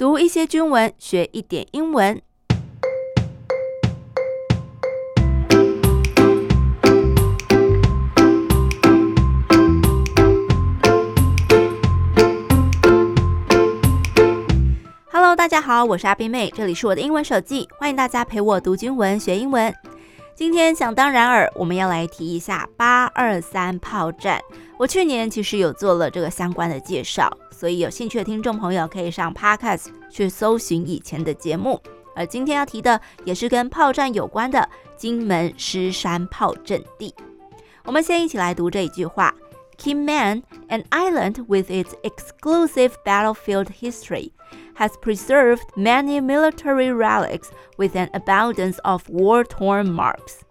读一些军文，学一点英文。Hello，大家好，我是阿冰妹，这里是我的英文手记，欢迎大家陪我读军文学英文。今天想当然尔，我们要来提一下八二三炮战。我去年其实有做了这个相关的介绍，所以有兴趣的听众朋友可以上 Podcast 去搜寻以前的节目。而今天要提的也是跟炮战有关的金门狮山炮阵地。我们先一起来读这一句话 ：Kinmen, an island with its exclusive battlefield history, has preserved many military relics with an abundance of war-torn marks.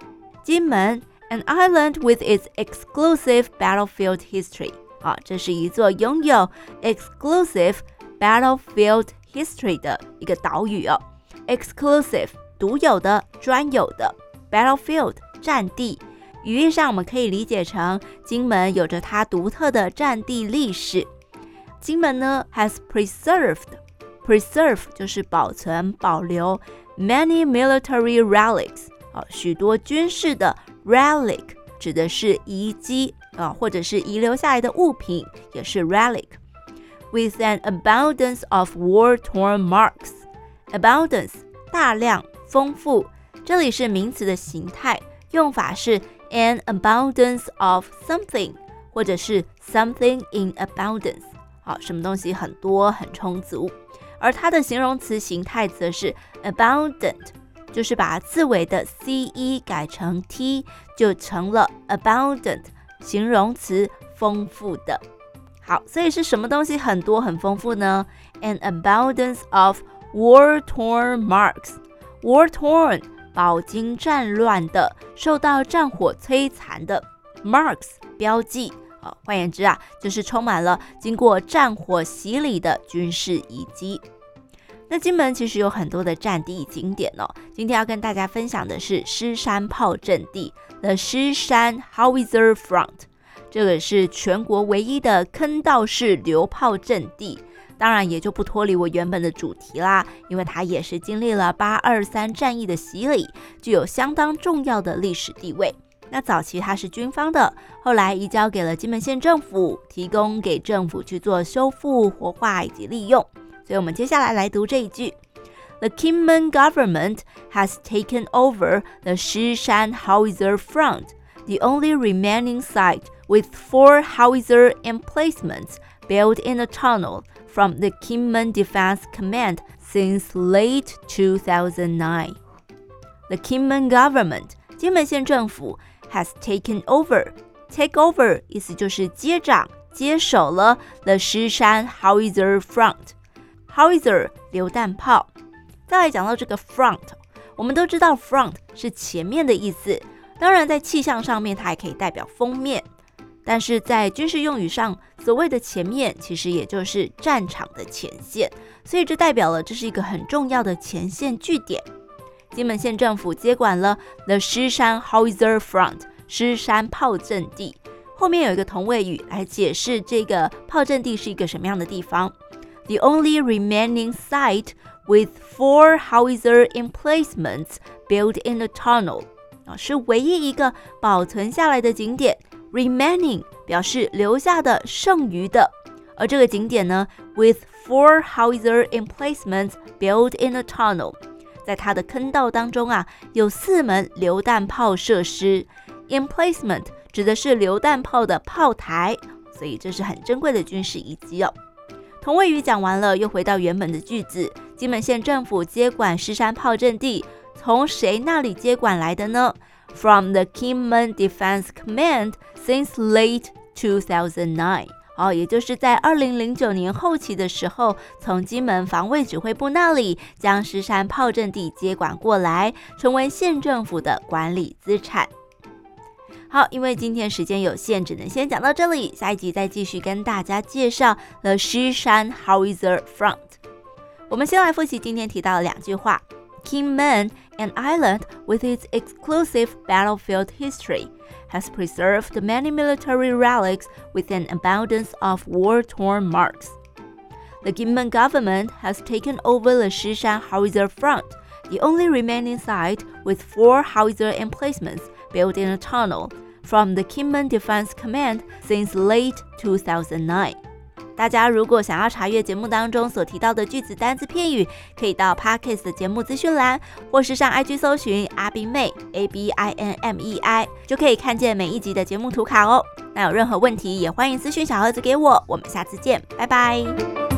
金门。An island with its exclusive battlefield history。啊，这是一座拥有 exclusive battlefield history 的一个岛屿哦。exclusive 独有的、专有的 battlefield 战地， 语义上我们可以理解成金门有着它独特的战地历史。金门呢 has preserved，preserve 就是保存、保留 many military relics，啊，许多军事的。Relic 指的是遗迹啊，或者是遗留下来的物品，也是 relic。With an abundance of war-torn marks, abundance 大量、丰富，这里是名词的形态，用法是 an abundance of something，或者是 something in abundance。好，什么东西很多、很充足，而它的形容词形态则是 abundant。就是把字尾的 ce 改成 t，就成了 abundant 形容词，丰富的。好，所以是什么东西很多很丰富呢？An abundance of war-torn marks。war-torn 饱经战乱的，受到战火摧残的 marks 标记。啊，换言之啊，就是充满了经过战火洗礼的军事遗迹。那金门其实有很多的战地景点哦。今天要跟大家分享的是狮山炮阵地，The 狮山 Howitzer Front，这个是全国唯一的坑道式榴炮阵地。当然也就不脱离我原本的主题啦，因为它也是经历了八二三战役的洗礼，具有相当重要的历史地位。那早期它是军方的，后来移交给了金门县政府，提供给政府去做修复、活化以及利用。所以我们接下来来读这一句：The Kinmen government has taken over the 狮山 Howitzer Front, the only remaining site with four howitzer emplacements built in a tunnel from the Kinmen Defense Command since late 2009. The Kinmen government, 金门县政府 has taken over. Take over 意思就是接掌、接手了 the 狮山 Howitzer Front。Howitzer 榴弹炮，再来讲到这个 front，我们都知道 front 是前面的意思，当然在气象上面它还可以代表锋面， 但是在军事用语上，所谓的前面其实也就是战场的前线，所以这代表了这是一个很重要的前线据点。金门县政府接管了 The 狮山 Howitzer Front 狮山炮阵地，后面有一个同位语来解释这个炮阵地是一个什么样的地方。The only remaining site with four howitzer emplacements built in the tunnel 啊，是唯一一个保存下来的景点。Remaining 表示留下的、剩余的，而这个景点呢，with four howitzer emplacements built in a tunnel，在它的坑道当中啊，有四门榴弹炮设施。Emplacement 指的是榴弹炮的炮台，所以这是很珍贵的军事遗迹哦。同位语讲完了，又回到原本的句子。金门县政府接管狮山炮阵地，从谁那里接管来的呢？From the Kinmen Defense Command since late 2009。哦，也就是在二零零九年后期的时候，从金门防卫指挥部那里将狮山炮阵地接管过来，成为县政府的管理资产。好，因为今天时间有限，只能先讲到这里。下一集再继续跟大家介绍 The 狮山 Howitzer Front。我们先来复习今天提到的两句话：Kinmen, an island with its exclusive battlefield history, has preserved many military relics with an abundance of war-torn marks. The Kinmen government has taken over the Shishan Howitzer Front, the only remaining site with four howitzer emplacements built in a tunnel from the Kinmen Defense Command since late 2009. 大家如果想要查阅节目当中所提到的句子、单字、片语，可以到 Parkes 的节目资讯栏，或是上 IG 搜寻阿冰妹 A B I N M E I，就可以看见每一集的节目图卡哦。那有任何问题，也欢迎私讯小盒子给我。我们下次见，拜拜。